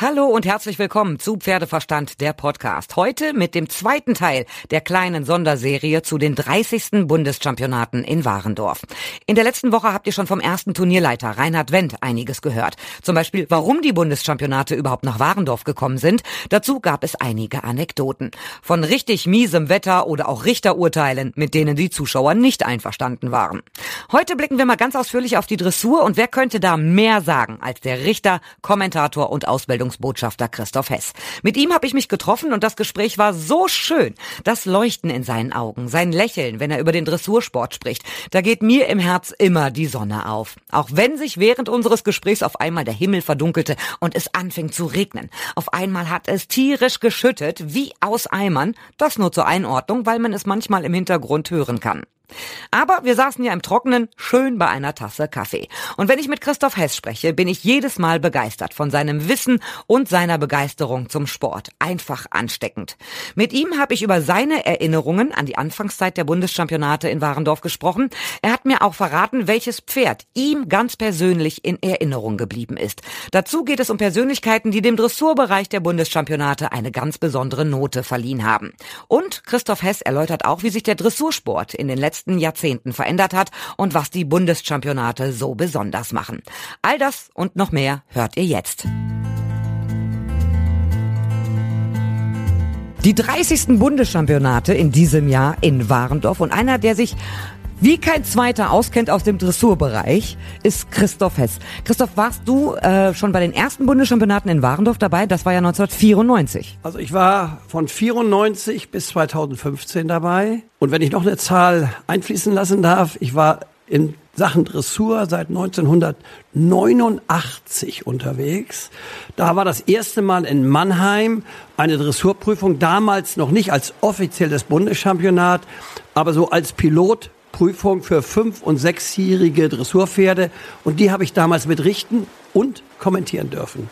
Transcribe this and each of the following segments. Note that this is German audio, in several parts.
Hallo und herzlich willkommen zu Pferdeverstand, der Podcast. Heute mit dem zweiten Teil der kleinen Sonderserie zu den 30. Bundeschampionaten in Warendorf. In der letzten Woche habt ihr schon vom ersten Turnierleiter Reinhard Wendt einiges gehört. Zum Beispiel, warum die Bundeschampionate überhaupt nach Warendorf gekommen sind. Dazu gab es einige Anekdoten. Von richtig miesem Wetter oder auch Richterurteilen, mit denen die Zuschauer nicht einverstanden waren. Heute blicken wir mal ganz ausführlich auf die Dressur und wer könnte da mehr sagen als der Richter, Kommentator und Ausbildung Verteidigungsbotschafter Christoph Hess. Mit ihm habe ich mich getroffen und das Gespräch war so schön. Das Leuchten in seinen Augen, sein Lächeln, wenn er über den Dressursport spricht. Da geht mir im Herz immer die Sonne auf. Auch wenn sich während unseres Gesprächs auf einmal der Himmel verdunkelte und es anfing zu regnen. Auf einmal hat es tierisch geschüttet, wie aus Eimern. Das nur zur Einordnung, weil man es manchmal im Hintergrund hören kann. Aber wir saßen ja im Trockenen, schön bei einer Tasse Kaffee. Und wenn ich mit Christoph Hess spreche, bin ich jedes Mal begeistert von seinem Wissen und seiner Begeisterung zum Sport. Einfach ansteckend. Mit ihm habe ich über seine Erinnerungen an die Anfangszeit der Bundeschampionate in Warendorf gesprochen. Er hat mir auch verraten, welches Pferd ihm ganz persönlich in Erinnerung geblieben ist. Dazu geht es um Persönlichkeiten, die dem Dressurbereich der Bundeschampionate eine ganz besondere Note verliehen haben. Und Christoph Hess erläutert auch, wie sich der Dressursport in den letzten letzten Jahrzehnten verändert hat und was die Bundeschampionate so besonders machen. All das und noch mehr hört ihr jetzt. Die 30. Bundeschampionate in diesem Jahr in Warendorf und einer, der sich wie kein zweiter auskennt aus dem Dressurbereich, ist Christoph Hess. Christoph, warst du äh, schon bei den ersten Bundeschampionaten in Warendorf dabei? Das war ja 1994. Also ich war von 94 bis 2015 dabei. Und wenn ich noch eine Zahl einfließen lassen darf, ich war in Sachen Dressur seit 1989 unterwegs. Da war das erste Mal in Mannheim eine Dressurprüfung, damals noch nicht als offizielles Bundeschampionat, aber so als Pilot Prüfung für fünf- und sechsjährige Dressurpferde und die habe ich damals mitrichten und kommentieren dürfen.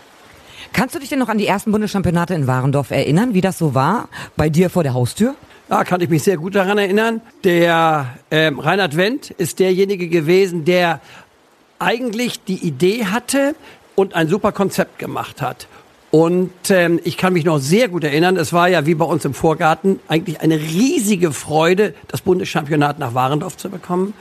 Kannst du dich denn noch an die ersten Bundeschampionate in Warendorf erinnern, wie das so war bei dir vor der Haustür? Ja, kann ich mich sehr gut daran erinnern. Der äh, Reinhard Wendt ist derjenige gewesen, der eigentlich die Idee hatte und ein super Konzept gemacht hat. Und ähm, ich kann mich noch sehr gut erinnern, es war ja wie bei uns im Vorgarten eigentlich eine riesige Freude, das Bundeschampionat nach Warendorf zu bekommen.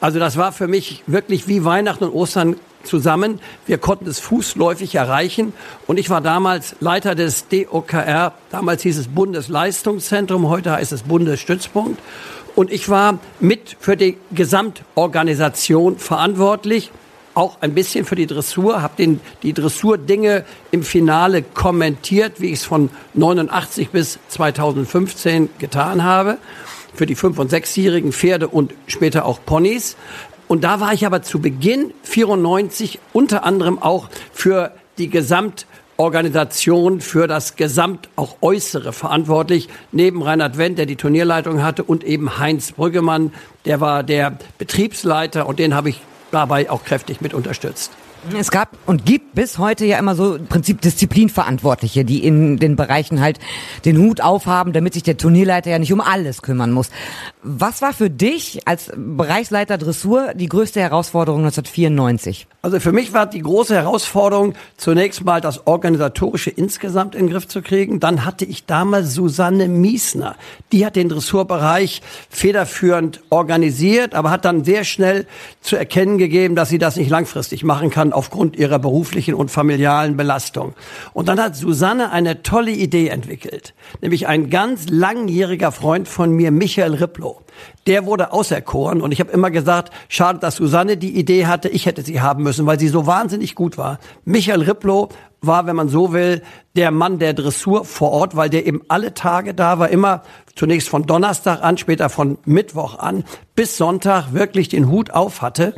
Also das war für mich wirklich wie Weihnachten und Ostern zusammen. Wir konnten es fußläufig erreichen. Und ich war damals Leiter des DOKR. Damals hieß es Bundesleistungszentrum, heute heißt es Bundesstützpunkt. Und ich war mit für die Gesamtorganisation verantwortlich auch ein bisschen für die Dressur, habe den die Dressur-Dinge im Finale kommentiert, wie ich es von 89 bis 2015 getan habe, für die fünf- und sechsjährigen Pferde und später auch Ponys. Und da war ich aber zu Beginn 94 unter anderem auch für die Gesamtorganisation, für das Gesamt auch Äußere verantwortlich, neben Reinhard Wendt, der die Turnierleitung hatte, und eben Heinz Brüggemann, der war der Betriebsleiter und den habe ich dabei auch kräftig mit unterstützt. Es gab und gibt bis heute ja immer so im Prinzip Disziplinverantwortliche, die in den Bereichen halt den Hut aufhaben, damit sich der Turnierleiter ja nicht um alles kümmern muss. Was war für dich als Bereichsleiter Dressur die größte Herausforderung 1994? Also für mich war die große Herausforderung zunächst mal das Organisatorische insgesamt in den Griff zu kriegen. Dann hatte ich damals Susanne Miesner. Die hat den Dressurbereich federführend organisiert, aber hat dann sehr schnell zu erkennen gegeben, dass sie das nicht langfristig machen kann aufgrund ihrer beruflichen und familialen Belastung. Und dann hat Susanne eine tolle Idee entwickelt. Nämlich ein ganz langjähriger Freund von mir, Michael Ripplow der wurde auserkoren. Und ich habe immer gesagt, schade, dass Susanne die Idee hatte, ich hätte sie haben müssen, weil sie so wahnsinnig gut war. Michael Ripplow war, wenn man so will, der Mann der Dressur vor Ort, weil der eben alle Tage da war, immer zunächst von Donnerstag an, später von Mittwoch an, bis Sonntag wirklich den Hut auf hatte.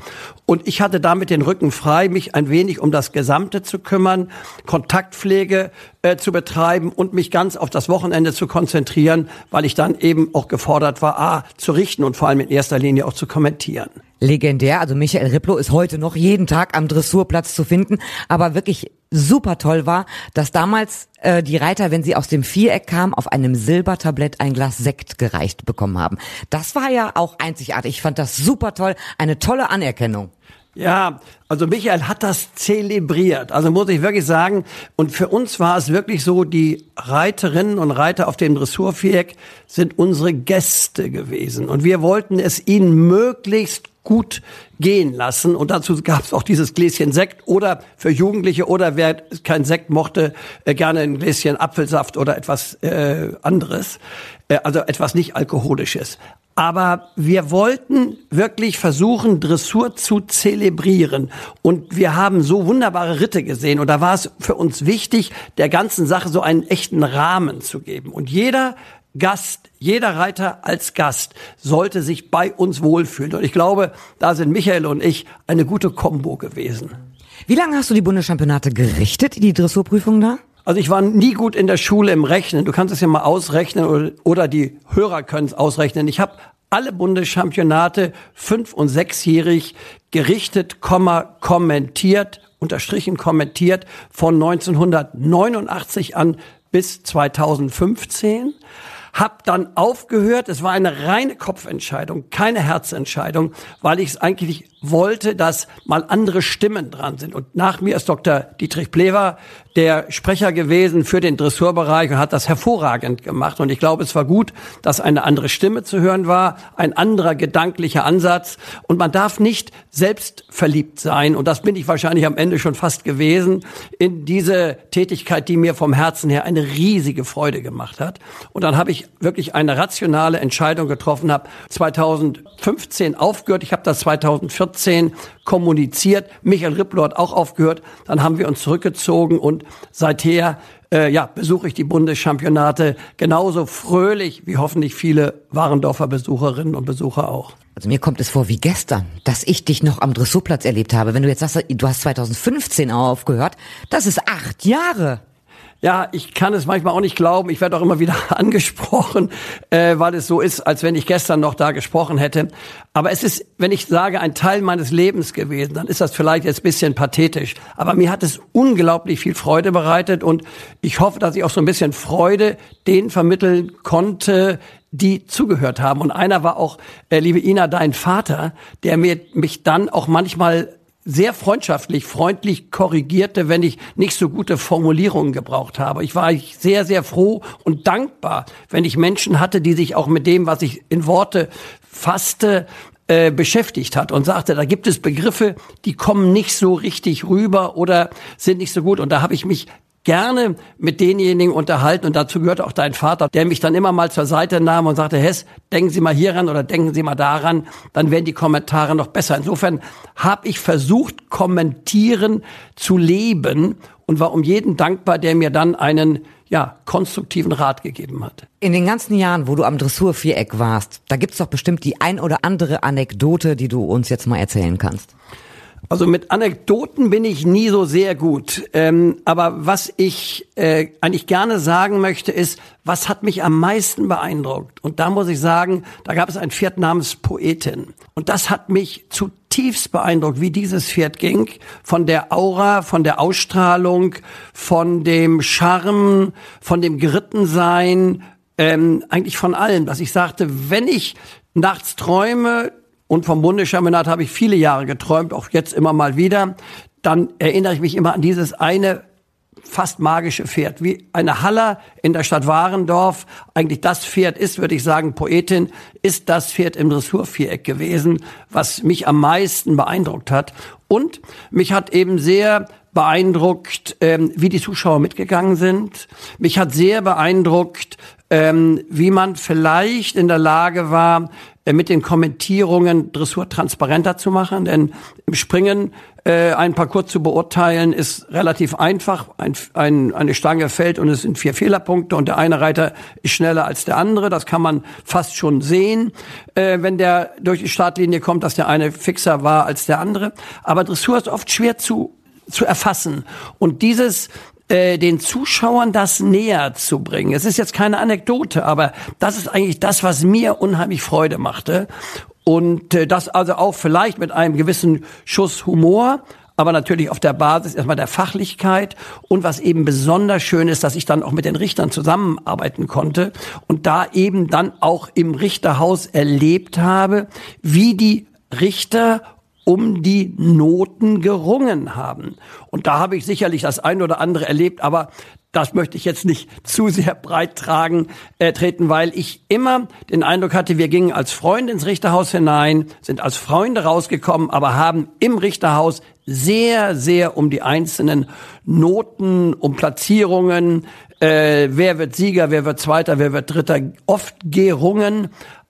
Und ich hatte damit den Rücken frei, mich ein wenig um das Gesamte zu kümmern, Kontaktpflege äh, zu betreiben und mich ganz auf das Wochenende zu konzentrieren, weil ich dann eben auch gefordert war, A, zu richten und vor allem in erster Linie auch zu kommentieren. Legendär, also Michael Ripplo ist heute noch jeden Tag am Dressurplatz zu finden, aber wirklich super toll war, dass damals äh, die Reiter, wenn sie aus dem Viereck kamen, auf einem Silbertablett ein Glas Sekt gereicht bekommen haben. Das war ja auch einzigartig. Ich fand das super toll, eine tolle Anerkennung. Ja, also Michael hat das zelebriert. Also muss ich wirklich sagen, und für uns war es wirklich so, die Reiterinnen und Reiter auf dem Dressurviereck sind unsere Gäste gewesen. Und wir wollten es ihnen möglichst gut gehen lassen. Und dazu gab es auch dieses Gläschen Sekt oder für Jugendliche oder wer kein Sekt mochte, äh, gerne ein Gläschen Apfelsaft oder etwas äh, anderes. Äh, also etwas nicht alkoholisches. Aber wir wollten wirklich versuchen, Dressur zu zelebrieren. Und wir haben so wunderbare Ritte gesehen. Und da war es für uns wichtig, der ganzen Sache so einen echten Rahmen zu geben. Und jeder Gast, jeder Reiter als Gast sollte sich bei uns wohlfühlen. Und ich glaube, da sind Michael und ich eine gute Kombo gewesen. Wie lange hast du die Bundeschampionate gerichtet, die Dressurprüfung da? Also ich war nie gut in der Schule im Rechnen. Du kannst es ja mal ausrechnen oder, oder die Hörer können es ausrechnen. Ich habe alle Bundeschampionate fünf- und sechsjährig gerichtet, kommentiert, unterstrichen kommentiert von 1989 an bis 2015 hab dann aufgehört. Es war eine reine Kopfentscheidung, keine Herzentscheidung, weil ich es eigentlich wollte, dass mal andere Stimmen dran sind. Und nach mir ist Dr. Dietrich Plewer der Sprecher gewesen für den Dressurbereich und hat das hervorragend gemacht. Und ich glaube, es war gut, dass eine andere Stimme zu hören war, ein anderer gedanklicher Ansatz. Und man darf nicht selbst verliebt sein. Und das bin ich wahrscheinlich am Ende schon fast gewesen in diese Tätigkeit, die mir vom Herzen her eine riesige Freude gemacht hat. Und dann habe ich wirklich eine rationale Entscheidung getroffen, habe 2015 aufgehört. Ich habe das 2014 kommuniziert. Michael Rippler hat auch aufgehört. Dann haben wir uns zurückgezogen und seither äh, ja, besuche ich die Bundeschampionate genauso fröhlich wie hoffentlich viele Warendorfer Besucherinnen und Besucher auch. Also mir kommt es vor wie gestern, dass ich dich noch am Dressurplatz erlebt habe. Wenn du jetzt sagst, du hast 2015 aufgehört, das ist acht Jahre. Ja, ich kann es manchmal auch nicht glauben. Ich werde auch immer wieder angesprochen, äh, weil es so ist, als wenn ich gestern noch da gesprochen hätte. Aber es ist, wenn ich sage, ein Teil meines Lebens gewesen, dann ist das vielleicht jetzt bisschen pathetisch. Aber mir hat es unglaublich viel Freude bereitet und ich hoffe, dass ich auch so ein bisschen Freude denen vermitteln konnte, die zugehört haben. Und einer war auch, äh, liebe Ina, dein Vater, der mir, mich dann auch manchmal sehr freundschaftlich, freundlich korrigierte, wenn ich nicht so gute Formulierungen gebraucht habe. Ich war sehr, sehr froh und dankbar, wenn ich Menschen hatte, die sich auch mit dem, was ich in Worte fasste, äh, beschäftigt hat und sagte, da gibt es Begriffe, die kommen nicht so richtig rüber oder sind nicht so gut. Und da habe ich mich gerne mit denjenigen unterhalten und dazu gehört auch dein Vater, der mich dann immer mal zur Seite nahm und sagte, Hess, denken Sie mal hieran oder denken Sie mal daran, dann werden die Kommentare noch besser. Insofern habe ich versucht, kommentieren zu leben und war um jeden dankbar, der mir dann einen ja, konstruktiven Rat gegeben hat. In den ganzen Jahren, wo du am Dressurviereck warst, da gibt's doch bestimmt die ein oder andere Anekdote, die du uns jetzt mal erzählen kannst. Also mit Anekdoten bin ich nie so sehr gut. Ähm, aber was ich äh, eigentlich gerne sagen möchte, ist, was hat mich am meisten beeindruckt? Und da muss ich sagen, da gab es ein Pferd namens Poetin. Und das hat mich zutiefst beeindruckt, wie dieses Pferd ging. Von der Aura, von der Ausstrahlung, von dem Charme, von dem Gerittensein, ähm, eigentlich von allem, dass ich sagte, wenn ich nachts träume, und vom Bundeschampionat habe ich viele Jahre geträumt, auch jetzt immer mal wieder. Dann erinnere ich mich immer an dieses eine fast magische Pferd, wie eine Haller in der Stadt Warendorf. Eigentlich das Pferd ist, würde ich sagen, Poetin, ist das Pferd im Dressurviereck gewesen, was mich am meisten beeindruckt hat. Und mich hat eben sehr beeindruckt, ähm, wie die Zuschauer mitgegangen sind. Mich hat sehr beeindruckt, ähm, wie man vielleicht in der Lage war, mit den Kommentierungen Dressur transparenter zu machen. Denn im Springen äh, ein Parcours zu beurteilen ist relativ einfach. Ein, ein, eine Stange fällt und es sind vier Fehlerpunkte und der eine Reiter ist schneller als der andere. Das kann man fast schon sehen, äh, wenn der durch die Startlinie kommt, dass der eine fixer war als der andere. Aber Dressur ist oft schwer zu zu erfassen. Und dieses äh, den Zuschauern das näher zu bringen. Es ist jetzt keine Anekdote, aber das ist eigentlich das, was mir unheimlich Freude machte. Und äh, das also auch vielleicht mit einem gewissen Schuss Humor, aber natürlich auf der Basis erstmal der Fachlichkeit und was eben besonders schön ist, dass ich dann auch mit den Richtern zusammenarbeiten konnte und da eben dann auch im Richterhaus erlebt habe, wie die Richter um die Noten gerungen haben. Und da habe ich sicherlich das ein oder andere erlebt, aber das möchte ich jetzt nicht zu sehr breit tragen, äh, treten, weil ich immer den Eindruck hatte, wir gingen als Freunde ins Richterhaus hinein, sind als Freunde rausgekommen, aber haben im Richterhaus sehr, sehr um die einzelnen Noten, um Platzierungen, äh, wer wird Sieger, wer wird Zweiter, wer wird Dritter, oft gerungen,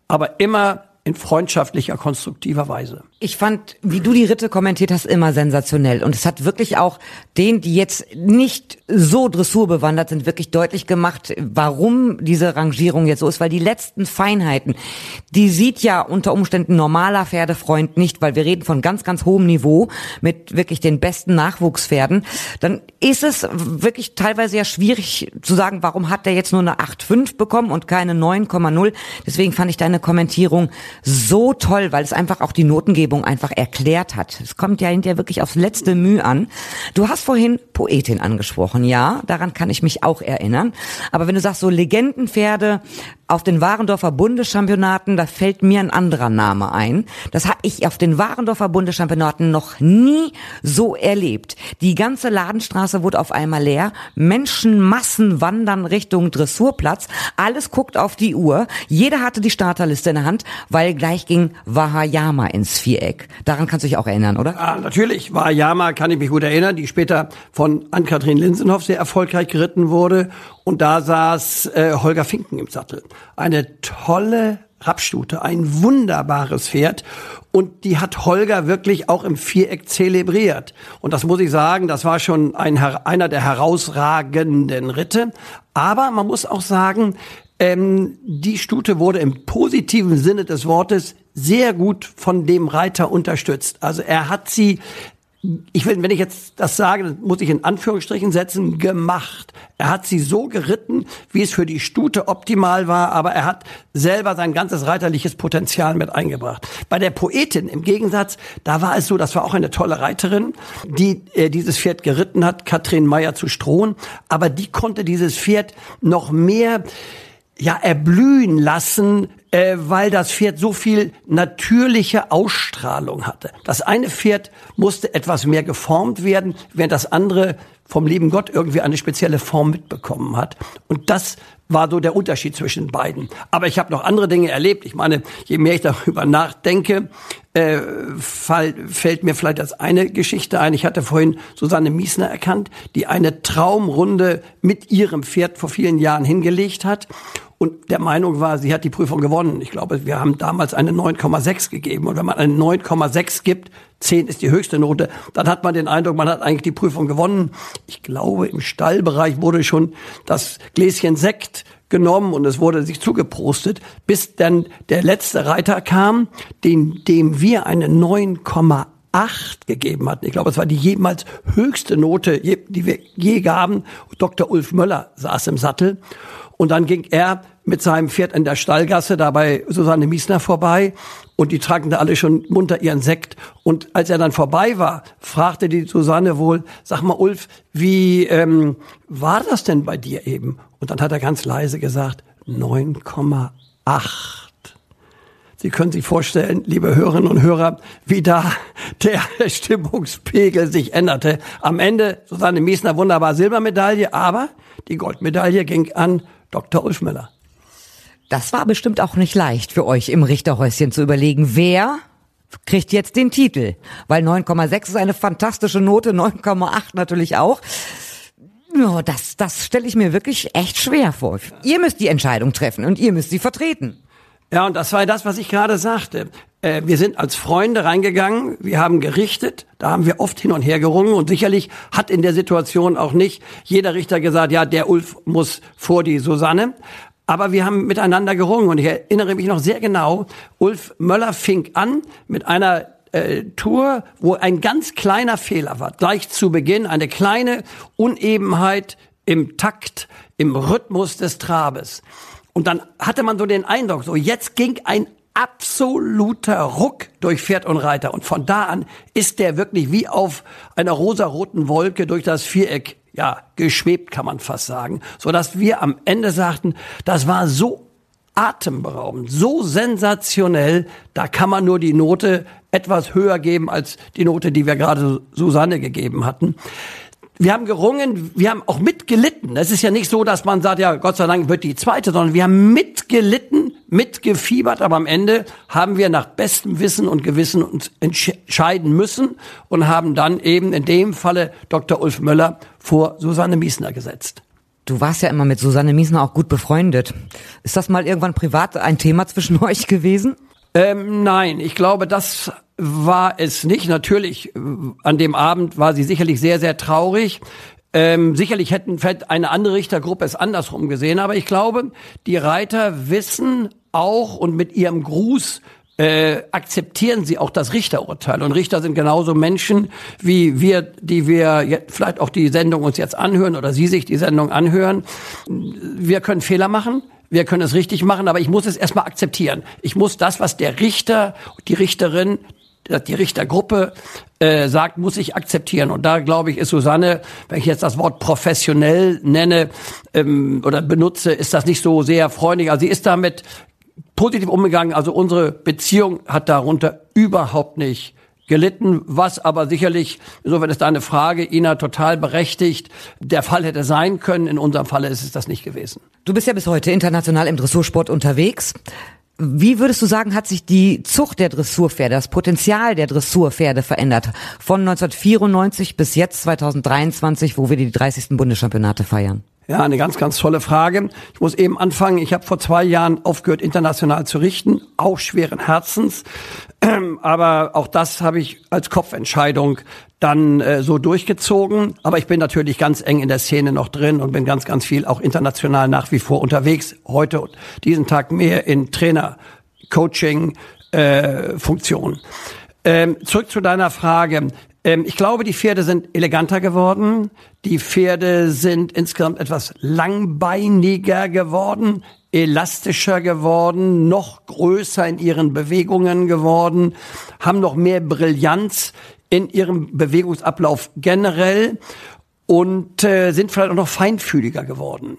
aber immer in freundschaftlicher, konstruktiver Weise. Ich fand, wie du die Ritte kommentiert hast, immer sensationell. Und es hat wirklich auch den, die jetzt nicht so dressurbewandert sind, wirklich deutlich gemacht, warum diese Rangierung jetzt so ist. Weil die letzten Feinheiten, die sieht ja unter Umständen normaler Pferdefreund nicht, weil wir reden von ganz, ganz hohem Niveau mit wirklich den besten Nachwuchspferden. Dann ist es wirklich teilweise ja schwierig zu sagen, warum hat der jetzt nur eine 8,5 bekommen und keine 9,0. Deswegen fand ich deine Kommentierung so toll, weil es einfach auch die Notengebung einfach erklärt hat. Es kommt ja hinterher wirklich aufs letzte Mühe an. Du hast vorhin Poetin angesprochen, ja, daran kann ich mich auch erinnern. Aber wenn du sagst, so Legendenpferde, auf den Warendorfer Bundeschampionaten, da fällt mir ein anderer Name ein. Das habe ich auf den Warendorfer Bundeschampionaten noch nie so erlebt. Die ganze Ladenstraße wurde auf einmal leer. Menschenmassen wandern Richtung Dressurplatz. Alles guckt auf die Uhr. Jeder hatte die Starterliste in der Hand, weil gleich ging Wahayama ins Viereck. Daran kannst du dich auch erinnern, oder? Ja, natürlich. Wahayama kann ich mich gut erinnern, die später von Ann-Kathrin Linsenhoff sehr erfolgreich geritten wurde und da saß äh, Holger Finken im Sattel. Eine tolle Rapstute, ein wunderbares Pferd. Und die hat Holger wirklich auch im Viereck zelebriert. Und das muss ich sagen, das war schon ein, einer der herausragenden Ritte. Aber man muss auch sagen, ähm, die Stute wurde im positiven Sinne des Wortes sehr gut von dem Reiter unterstützt. Also er hat sie ich will, wenn ich jetzt das sage, muss ich in Anführungsstrichen setzen, gemacht. Er hat sie so geritten, wie es für die Stute optimal war, aber er hat selber sein ganzes reiterliches Potenzial mit eingebracht. Bei der Poetin im Gegensatz, da war es so, das war auch eine tolle Reiterin, die äh, dieses Pferd geritten hat, Katrin Meyer zu Strohn, aber die konnte dieses Pferd noch mehr ja erblühen lassen, äh, weil das Pferd so viel natürliche Ausstrahlung hatte. Das eine Pferd musste etwas mehr geformt werden, während das andere vom lieben Gott irgendwie eine spezielle Form mitbekommen hat. Und das war so der Unterschied zwischen beiden. Aber ich habe noch andere Dinge erlebt. Ich meine, je mehr ich darüber nachdenke, äh, fall, fällt mir vielleicht als eine Geschichte ein. Ich hatte vorhin Susanne Miesner erkannt, die eine Traumrunde mit ihrem Pferd vor vielen Jahren hingelegt hat und der Meinung war, sie hat die Prüfung gewonnen. Ich glaube, wir haben damals eine 9,6 gegeben. Und wenn man eine 9,6 gibt, 10 ist die höchste Note, dann hat man den Eindruck, man hat eigentlich die Prüfung gewonnen. Ich glaube, im Stallbereich wurde schon das Gläschen Sekt genommen und es wurde sich zugeprostet, bis dann der letzte Reiter kam, den, dem wir eine 9,8 gegeben hatten. Ich glaube, es war die jemals höchste Note, die wir je gaben. Dr. Ulf Möller saß im Sattel. Und dann ging er mit seinem Pferd in der Stallgasse dabei Susanne Miesner vorbei und die tranken da alle schon munter ihren Sekt. Und als er dann vorbei war, fragte die Susanne wohl, sag mal Ulf, wie ähm, war das denn bei dir eben? Und dann hat er ganz leise gesagt, 9,8. Sie können sich vorstellen, liebe Hörerinnen und Hörer, wie da der Stimmungspegel sich änderte. Am Ende Susanne Miesner wunderbar Silbermedaille, aber die Goldmedaille ging an Dr. Ulf Müller. Das war bestimmt auch nicht leicht für euch im Richterhäuschen zu überlegen, wer kriegt jetzt den Titel. Weil 9,6 ist eine fantastische Note, 9,8 natürlich auch. Das, das stelle ich mir wirklich echt schwer vor. Ihr müsst die Entscheidung treffen und ihr müsst sie vertreten. Ja, und das war das, was ich gerade sagte. Äh, wir sind als Freunde reingegangen, wir haben gerichtet, da haben wir oft hin und her gerungen und sicherlich hat in der Situation auch nicht jeder Richter gesagt, ja, der Ulf muss vor die Susanne. Aber wir haben miteinander gerungen und ich erinnere mich noch sehr genau, Ulf Möller fing an mit einer äh, Tour, wo ein ganz kleiner Fehler war. Gleich zu Beginn eine kleine Unebenheit im Takt, im Rhythmus des Trabes. Und dann hatte man so den Eindruck, so jetzt ging ein absoluter Ruck durch Pferd und Reiter. Und von da an ist der wirklich wie auf einer rosaroten Wolke durch das Viereck, ja, geschwebt, kann man fast sagen. So dass wir am Ende sagten, das war so atemberaubend, so sensationell, da kann man nur die Note etwas höher geben als die Note, die wir gerade Susanne gegeben hatten wir haben gerungen, wir haben auch mitgelitten. Es ist ja nicht so, dass man sagt, ja, Gott sei Dank wird die zweite, sondern wir haben mitgelitten, mitgefiebert, aber am Ende haben wir nach bestem Wissen und Gewissen uns entscheiden müssen und haben dann eben in dem Falle Dr. Ulf Möller vor Susanne Miesner gesetzt. Du warst ja immer mit Susanne Miesner auch gut befreundet. Ist das mal irgendwann privat ein Thema zwischen euch gewesen? Ähm, nein, ich glaube, das war es nicht. Natürlich, äh, an dem Abend war sie sicherlich sehr, sehr traurig. Ähm, sicherlich hätten vielleicht eine andere Richtergruppe es andersrum gesehen, aber ich glaube, die Reiter wissen auch und mit ihrem Gruß äh, akzeptieren sie auch das Richterurteil. Und Richter sind genauso Menschen wie wir, die wir jetzt vielleicht auch die Sendung uns jetzt anhören oder Sie sich die Sendung anhören. Wir können Fehler machen. Wir können es richtig machen, aber ich muss es erstmal akzeptieren. Ich muss das, was der Richter, die Richterin, die Richtergruppe äh, sagt, muss ich akzeptieren. Und da glaube ich, ist Susanne, wenn ich jetzt das Wort professionell nenne ähm, oder benutze, ist das nicht so sehr freundlich. Also sie ist damit positiv umgegangen. Also unsere Beziehung hat darunter überhaupt nicht gelitten, was aber sicherlich, insofern ist deine Frage, Ina, total berechtigt, der Fall hätte sein können. In unserem Falle ist es das nicht gewesen. Du bist ja bis heute international im Dressursport unterwegs. Wie würdest du sagen, hat sich die Zucht der Dressurpferde, das Potenzial der Dressurpferde verändert? Von 1994 bis jetzt 2023, wo wir die 30. Bundeschampionate feiern? Ja, eine ganz, ganz tolle Frage. Ich muss eben anfangen. Ich habe vor zwei Jahren aufgehört, international zu richten, auch schweren Herzens. Aber auch das habe ich als Kopfentscheidung dann äh, so durchgezogen. Aber ich bin natürlich ganz eng in der Szene noch drin und bin ganz, ganz viel auch international nach wie vor unterwegs. Heute und diesen Tag mehr in Trainer, Coaching, äh, Funktion. Ähm, zurück zu deiner Frage. Ähm, ich glaube, die Pferde sind eleganter geworden. Die Pferde sind insgesamt etwas langbeiniger geworden, elastischer geworden, noch größer in ihren Bewegungen geworden, haben noch mehr Brillanz in ihrem Bewegungsablauf generell und äh, sind vielleicht auch noch feinfühliger geworden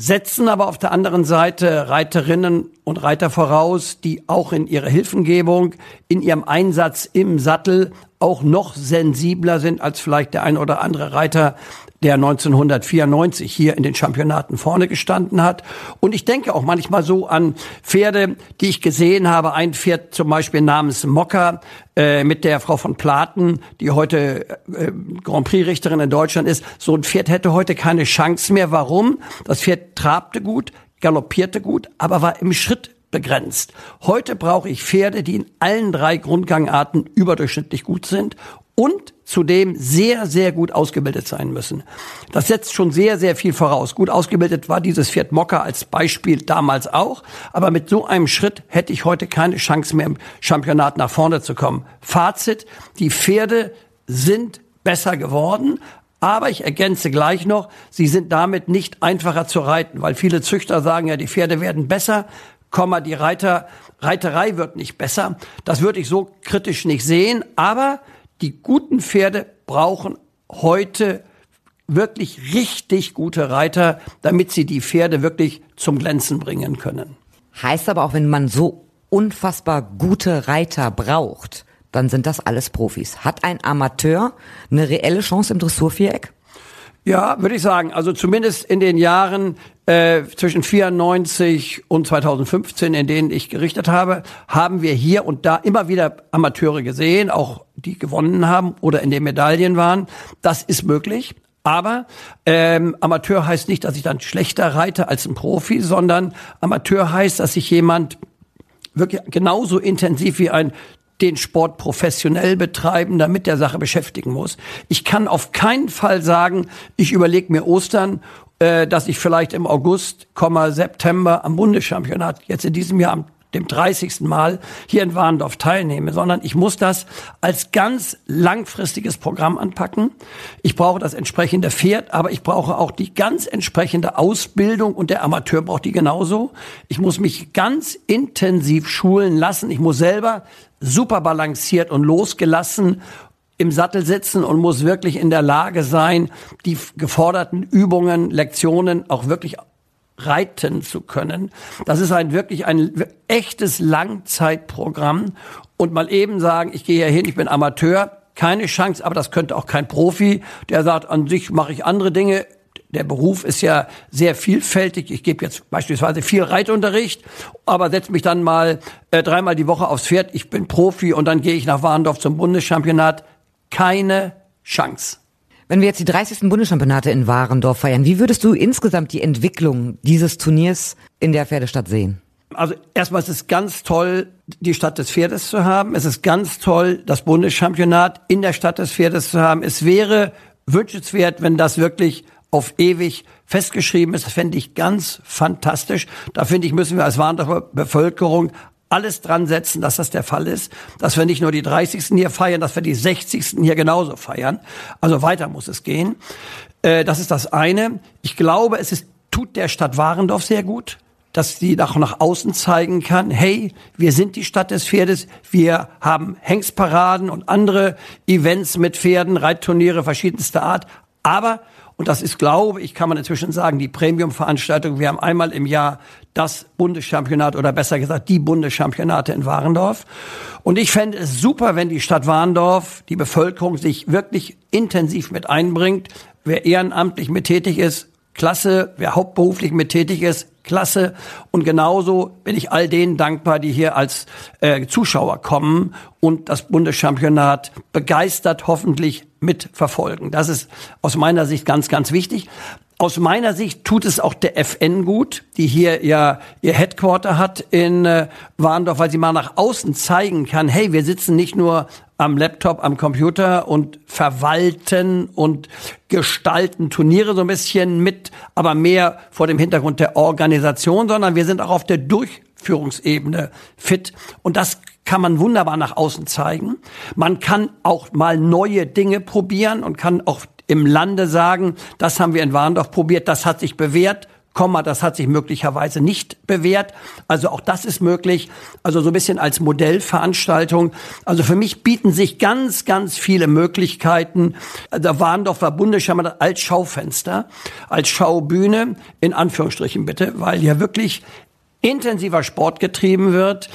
setzen aber auf der anderen Seite Reiterinnen und Reiter voraus, die auch in ihrer Hilfengebung, in ihrem Einsatz im Sattel auch noch sensibler sind als vielleicht der ein oder andere Reiter, der 1994 hier in den Championaten vorne gestanden hat. Und ich denke auch manchmal so an Pferde, die ich gesehen habe. Ein Pferd zum Beispiel namens Mokka äh, mit der Frau von Platen, die heute äh, Grand Prix-Richterin in Deutschland ist. So ein Pferd hätte heute keine Chance mehr. Warum? Das Pferd trabte gut, galoppierte gut, aber war im Schritt begrenzt. Heute brauche ich Pferde, die in allen drei Grundgangarten überdurchschnittlich gut sind und zudem sehr, sehr gut ausgebildet sein müssen. Das setzt schon sehr, sehr viel voraus. Gut ausgebildet war dieses Pferd Mokka als Beispiel damals auch, aber mit so einem Schritt hätte ich heute keine Chance mehr im Championat nach vorne zu kommen. Fazit, die Pferde sind besser geworden, aber ich ergänze gleich noch, sie sind damit nicht einfacher zu reiten, weil viele Züchter sagen ja, die Pferde werden besser. Komma, die Reiter, Reiterei wird nicht besser. Das würde ich so kritisch nicht sehen, aber die guten Pferde brauchen heute wirklich richtig gute Reiter, damit sie die Pferde wirklich zum Glänzen bringen können. Heißt aber auch, wenn man so unfassbar gute Reiter braucht, dann sind das alles Profis. Hat ein Amateur eine reelle Chance im Dressurviereck? Ja, würde ich sagen. Also zumindest in den Jahren äh, zwischen 94 und 2015, in denen ich gerichtet habe, haben wir hier und da immer wieder Amateure gesehen, auch die gewonnen haben oder in den Medaillen waren. Das ist möglich. Aber ähm, Amateur heißt nicht, dass ich dann schlechter reite als ein Profi, sondern Amateur heißt, dass sich jemand wirklich genauso intensiv wie ein den Sport professionell betreiben, damit der Sache beschäftigen muss. Ich kann auf keinen Fall sagen, ich überlege mir Ostern, äh, dass ich vielleicht im August, September am Bundeschampionat jetzt in diesem Jahr am dem 30. Mal hier in Warndorf teilnehme, sondern ich muss das als ganz langfristiges Programm anpacken. Ich brauche das entsprechende Pferd, aber ich brauche auch die ganz entsprechende Ausbildung und der Amateur braucht die genauso. Ich muss mich ganz intensiv schulen lassen. Ich muss selber super balanciert und losgelassen im Sattel sitzen und muss wirklich in der Lage sein, die geforderten Übungen, Lektionen auch wirklich reiten zu können. Das ist ein wirklich ein echtes Langzeitprogramm und mal eben sagen, ich gehe hier hin, ich bin Amateur, keine Chance, aber das könnte auch kein Profi, der sagt, an sich mache ich andere Dinge. Der Beruf ist ja sehr vielfältig. Ich gebe jetzt beispielsweise viel Reitunterricht, aber setze mich dann mal äh, dreimal die Woche aufs Pferd. Ich bin Profi und dann gehe ich nach Warndorf zum Bundeschampionat. Keine Chance. Wenn wir jetzt die 30. Bundeschampionate in Warendorf feiern, wie würdest du insgesamt die Entwicklung dieses Turniers in der Pferdestadt sehen? Also erstmal ist es ganz toll, die Stadt des Pferdes zu haben. Es ist ganz toll, das Bundeschampionat in der Stadt des Pferdes zu haben. Es wäre wünschenswert, wenn das wirklich auf ewig festgeschrieben ist. Das fände ich ganz fantastisch. Da finde ich, müssen wir als Warndorfer Bevölkerung alles dran setzen, dass das der Fall ist, dass wir nicht nur die 30. hier feiern, dass wir die 60. hier genauso feiern. Also weiter muss es gehen. Äh, das ist das eine. Ich glaube, es ist, tut der Stadt Warendorf sehr gut, dass sie auch nach außen zeigen kann, hey, wir sind die Stadt des Pferdes, wir haben Hengstparaden und andere Events mit Pferden, Reitturniere verschiedenster Art, aber und das ist, glaube ich, kann man inzwischen sagen, die Premium-Veranstaltung. Wir haben einmal im Jahr das Bundeschampionat oder besser gesagt die Bundeschampionate in Warendorf. Und ich fände es super, wenn die Stadt Warendorf, die Bevölkerung sich wirklich intensiv mit einbringt. Wer ehrenamtlich mit tätig ist, klasse. Wer hauptberuflich mit tätig ist, klasse. Und genauso bin ich all denen dankbar, die hier als äh, Zuschauer kommen und das Bundeschampionat begeistert hoffentlich mitverfolgen. Das ist aus meiner Sicht ganz, ganz wichtig. Aus meiner Sicht tut es auch der FN gut, die hier ja ihr Headquarter hat in äh, Warndorf, weil sie mal nach außen zeigen kann, hey, wir sitzen nicht nur am Laptop, am Computer und verwalten und gestalten Turniere so ein bisschen mit, aber mehr vor dem Hintergrund der Organisation, sondern wir sind auch auf der Durchführungsebene fit. Und das kann man wunderbar nach außen zeigen. Man kann auch mal neue Dinge probieren und kann auch im Lande sagen, das haben wir in Warndorf probiert, das hat sich bewährt, Komma, das hat sich möglicherweise nicht bewährt. Also auch das ist möglich. Also so ein bisschen als Modellveranstaltung. Also für mich bieten sich ganz, ganz viele Möglichkeiten. Da waren doch Bundesschirme als Schaufenster, als Schaubühne, in Anführungsstrichen bitte, weil ja wirklich intensiver Sport getrieben wird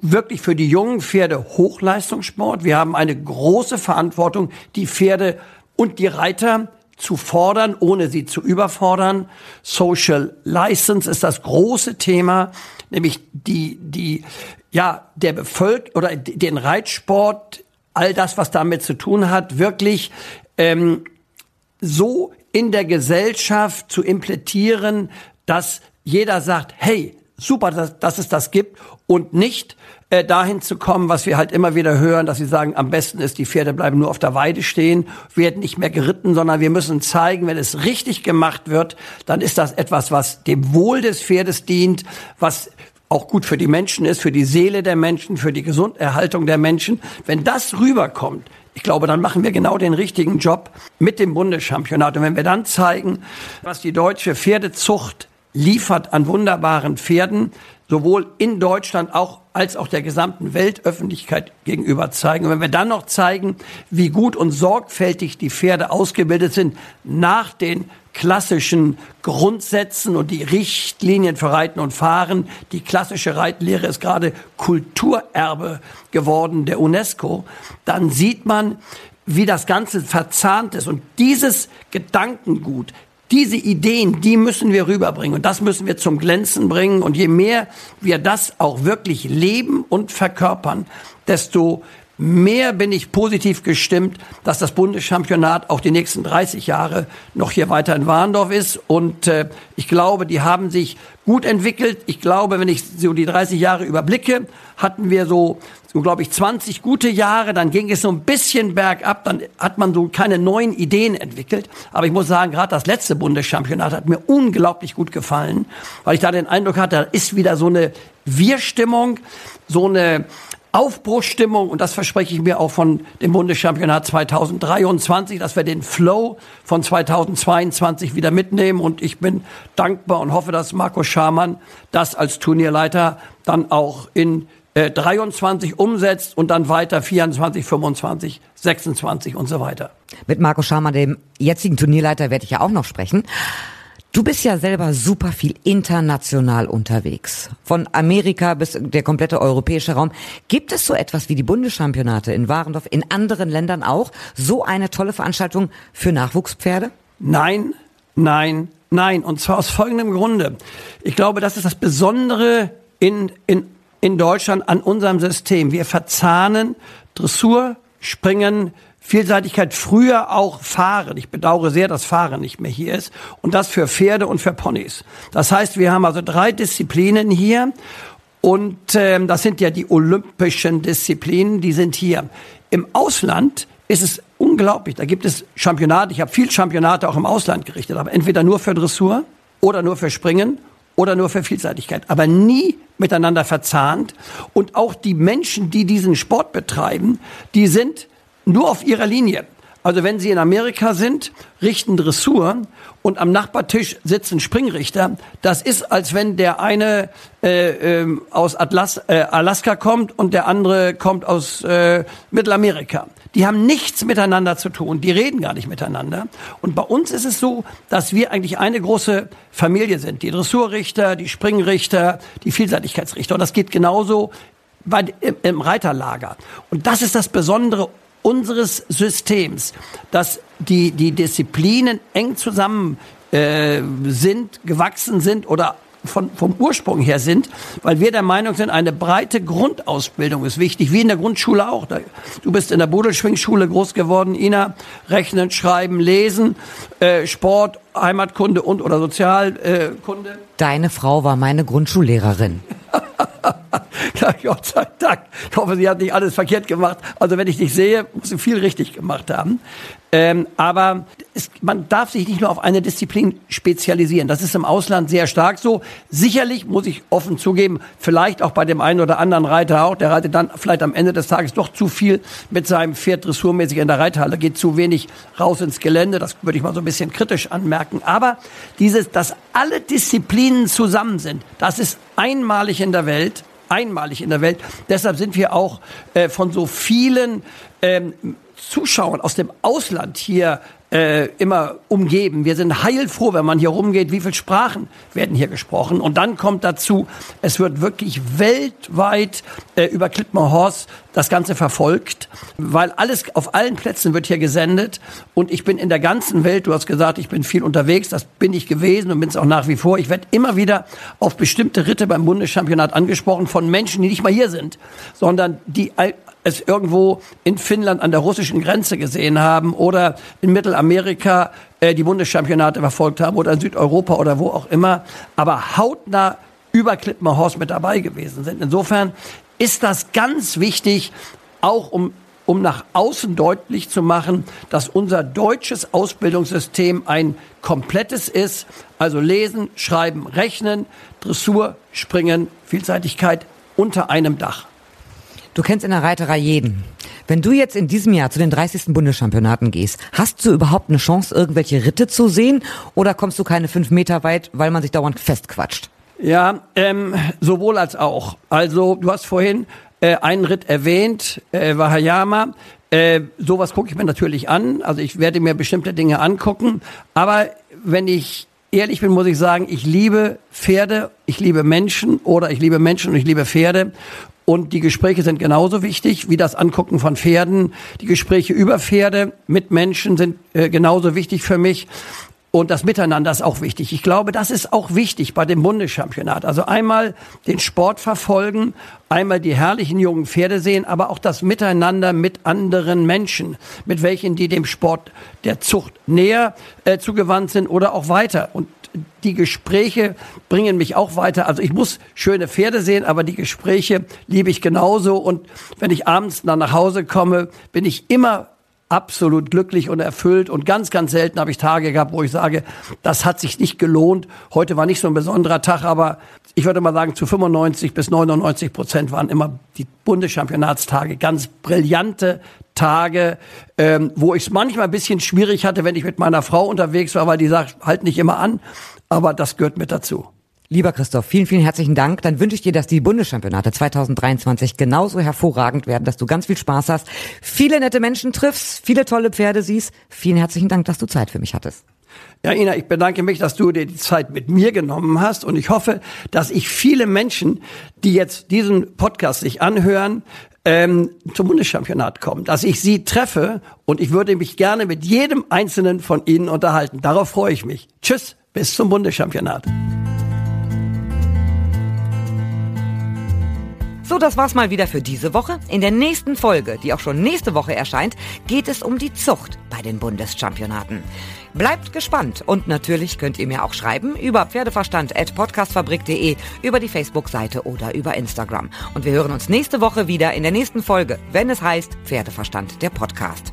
wirklich für die jungen Pferde Hochleistungssport. Wir haben eine große Verantwortung, die Pferde und die Reiter zu fordern, ohne sie zu überfordern. Social License ist das große Thema, nämlich die, die, ja, der Bevölkerung oder den Reitsport, all das, was damit zu tun hat, wirklich ähm, so in der Gesellschaft zu implantieren, dass jeder sagt, hey, super, dass, dass es das gibt und nicht äh, dahin zu kommen, was wir halt immer wieder hören, dass sie sagen, am besten ist, die Pferde bleiben nur auf der Weide stehen, werden nicht mehr geritten, sondern wir müssen zeigen, wenn es richtig gemacht wird, dann ist das etwas, was dem Wohl des Pferdes dient, was auch gut für die Menschen ist, für die Seele der Menschen, für die Gesunderhaltung der Menschen. Wenn das rüberkommt, ich glaube, dann machen wir genau den richtigen Job mit dem Bundeschampionat. Und wenn wir dann zeigen, was die deutsche Pferdezucht liefert an wunderbaren Pferden, sowohl in Deutschland auch als auch der gesamten Weltöffentlichkeit gegenüber zeigen. Und wenn wir dann noch zeigen, wie gut und sorgfältig die Pferde ausgebildet sind nach den klassischen Grundsätzen und die Richtlinien für Reiten und Fahren. Die klassische Reitlehre ist gerade Kulturerbe geworden der UNESCO. Dann sieht man, wie das Ganze verzahnt ist. Und dieses Gedankengut, diese Ideen, die müssen wir rüberbringen und das müssen wir zum Glänzen bringen. Und je mehr wir das auch wirklich leben und verkörpern, desto mehr bin ich positiv gestimmt, dass das Bundeschampionat auch die nächsten 30 Jahre noch hier weiter in Warndorf ist. Und äh, ich glaube, die haben sich gut entwickelt. Ich glaube, wenn ich so die 30 Jahre überblicke, hatten wir so, so glaube ich, 20 gute Jahre. Dann ging es so ein bisschen bergab. Dann hat man so keine neuen Ideen entwickelt. Aber ich muss sagen, gerade das letzte Bundeschampionat hat mir unglaublich gut gefallen, weil ich da den Eindruck hatte, da ist wieder so eine Wir-Stimmung, so eine Aufbruchsstimmung und das verspreche ich mir auch von dem Bundeschampionat 2023, dass wir den Flow von 2022 wieder mitnehmen und ich bin dankbar und hoffe, dass Marco Schamann das als Turnierleiter dann auch in äh, 23 umsetzt und dann weiter 24, 25, 26 und so weiter. Mit Marco Schamann, dem jetzigen Turnierleiter, werde ich ja auch noch sprechen. Du bist ja selber super viel international unterwegs. Von Amerika bis der komplette europäische Raum. Gibt es so etwas wie die Bundeschampionate in Warendorf in anderen Ländern auch? So eine tolle Veranstaltung für Nachwuchspferde? Nein, nein, nein. Und zwar aus folgendem Grunde. Ich glaube, das ist das Besondere in, in, in Deutschland an unserem System. Wir verzahnen Dressur, Springen, Vielseitigkeit früher auch Fahren. Ich bedauere sehr, dass Fahren nicht mehr hier ist. Und das für Pferde und für Ponys. Das heißt, wir haben also drei Disziplinen hier. Und ähm, das sind ja die olympischen Disziplinen, die sind hier. Im Ausland ist es unglaublich. Da gibt es Championate. Ich habe viel Championate auch im Ausland gerichtet, aber entweder nur für Dressur oder nur für Springen oder nur für Vielseitigkeit, aber nie miteinander verzahnt. Und auch die Menschen, die diesen Sport betreiben, die sind nur auf ihrer Linie. Also wenn Sie in Amerika sind, richten Dressur und am Nachbartisch sitzen Springrichter. Das ist, als wenn der eine äh, äh, aus Atlas, äh, Alaska kommt und der andere kommt aus äh, Mittelamerika. Die haben nichts miteinander zu tun, die reden gar nicht miteinander. Und bei uns ist es so, dass wir eigentlich eine große Familie sind. Die Dressurrichter, die Springrichter, die Vielseitigkeitsrichter. Und das geht genauso bei, im, im Reiterlager. Und das ist das Besondere unseres Systems, dass die, die Disziplinen eng zusammen äh, sind, gewachsen sind oder von, vom Ursprung her sind, weil wir der Meinung sind, eine breite Grundausbildung ist wichtig, wie in der Grundschule auch. Du bist in der Budelschwingschule groß geworden, Ina, Rechnen, Schreiben, Lesen, äh, Sport, Heimatkunde und oder Sozialkunde. Äh, Deine Frau war meine Grundschullehrerin. ja, Gott sei Dank. Ich hoffe, sie hat nicht alles verkehrt gemacht. Also wenn ich dich sehe, muss sie viel richtig gemacht haben. Ähm, aber es, man darf sich nicht nur auf eine Disziplin spezialisieren. Das ist im Ausland sehr stark so. Sicherlich muss ich offen zugeben, vielleicht auch bei dem einen oder anderen Reiter auch. Der reitet dann vielleicht am Ende des Tages doch zu viel mit seinem Pferd dressurmäßig in der Reithalle, geht zu wenig raus ins Gelände. Das würde ich mal so ein bisschen kritisch anmerken. Aber dieses, dass alle Disziplinen zusammen sind, das ist einmalig in der Welt einmalig in der Welt. Deshalb sind wir auch äh, von so vielen ähm, Zuschauern aus dem Ausland hier äh, immer umgeben. Wir sind heilfroh, wenn man hier rumgeht, wie viele Sprachen werden hier gesprochen. Und dann kommt dazu, es wird wirklich weltweit äh, über Klitmar-Horst das Ganze verfolgt, weil alles auf allen Plätzen wird hier gesendet. Und ich bin in der ganzen Welt, du hast gesagt, ich bin viel unterwegs, das bin ich gewesen und bin es auch nach wie vor. Ich werde immer wieder auf bestimmte Ritte beim Bundeschampionat angesprochen von Menschen, die nicht mal hier sind, sondern die es irgendwo in Finnland an der russischen Grenze gesehen haben oder in Mittelamerika äh, die Bundeschampionate verfolgt haben oder in Südeuropa oder wo auch immer, aber hautnah über Klippenhorst mit dabei gewesen sind. Insofern ist das ganz wichtig, auch um um nach außen deutlich zu machen, dass unser deutsches Ausbildungssystem ein komplettes ist. Also lesen, schreiben, rechnen, Dressur, Springen, Vielseitigkeit unter einem Dach. Du kennst in der Reiterei jeden. Wenn du jetzt in diesem Jahr zu den 30. Bundeschampionaten gehst, hast du überhaupt eine Chance, irgendwelche Ritte zu sehen? Oder kommst du keine fünf Meter weit, weil man sich dauernd festquatscht? Ja, ähm, sowohl als auch. Also du hast vorhin äh, einen Ritt erwähnt, äh, Wahayama. Äh, sowas gucke ich mir natürlich an. Also ich werde mir bestimmte Dinge angucken. Aber wenn ich ehrlich bin, muss ich sagen, ich liebe Pferde, ich liebe Menschen oder ich liebe Menschen und ich liebe Pferde. Und die Gespräche sind genauso wichtig wie das Angucken von Pferden. Die Gespräche über Pferde mit Menschen sind äh, genauso wichtig für mich. Und das Miteinander ist auch wichtig. Ich glaube, das ist auch wichtig bei dem Bundeschampionat. Also einmal den Sport verfolgen, einmal die herrlichen jungen Pferde sehen, aber auch das Miteinander mit anderen Menschen, mit welchen die dem Sport der Zucht näher äh, zugewandt sind oder auch weiter. Und die Gespräche bringen mich auch weiter. Also ich muss schöne Pferde sehen, aber die Gespräche liebe ich genauso. Und wenn ich abends dann nach Hause komme, bin ich immer absolut glücklich und erfüllt. Und ganz, ganz selten habe ich Tage gehabt, wo ich sage, das hat sich nicht gelohnt. Heute war nicht so ein besonderer Tag, aber ich würde mal sagen, zu 95 bis 99 Prozent waren immer die Bundeschampionatstage ganz brillante Tage, ähm, wo ich es manchmal ein bisschen schwierig hatte, wenn ich mit meiner Frau unterwegs war, weil die sagt, halt nicht immer an. Aber das gehört mit dazu. Lieber Christoph, vielen, vielen herzlichen Dank. Dann wünsche ich dir, dass die Bundeschampionate 2023 genauso hervorragend werden, dass du ganz viel Spaß hast, viele nette Menschen triffst, viele tolle Pferde siehst. Vielen herzlichen Dank, dass du Zeit für mich hattest. Ja, Ina, ich bedanke mich, dass du dir die Zeit mit mir genommen hast und ich hoffe, dass ich viele Menschen, die jetzt diesen Podcast sich anhören, ähm, zum Bundeschampionat kommen, dass ich sie treffe und ich würde mich gerne mit jedem einzelnen von ihnen unterhalten. Darauf freue ich mich. Tschüss, bis zum Bundeschampionat. So, das war's mal wieder für diese Woche. In der nächsten Folge, die auch schon nächste Woche erscheint, geht es um die Zucht bei den Bundeschampionaten. Bleibt gespannt und natürlich könnt ihr mir auch schreiben über pferdeverstand.podcastfabrik.de, über die Facebook-Seite oder über Instagram. Und wir hören uns nächste Woche wieder in der nächsten Folge, wenn es heißt Pferdeverstand, der Podcast.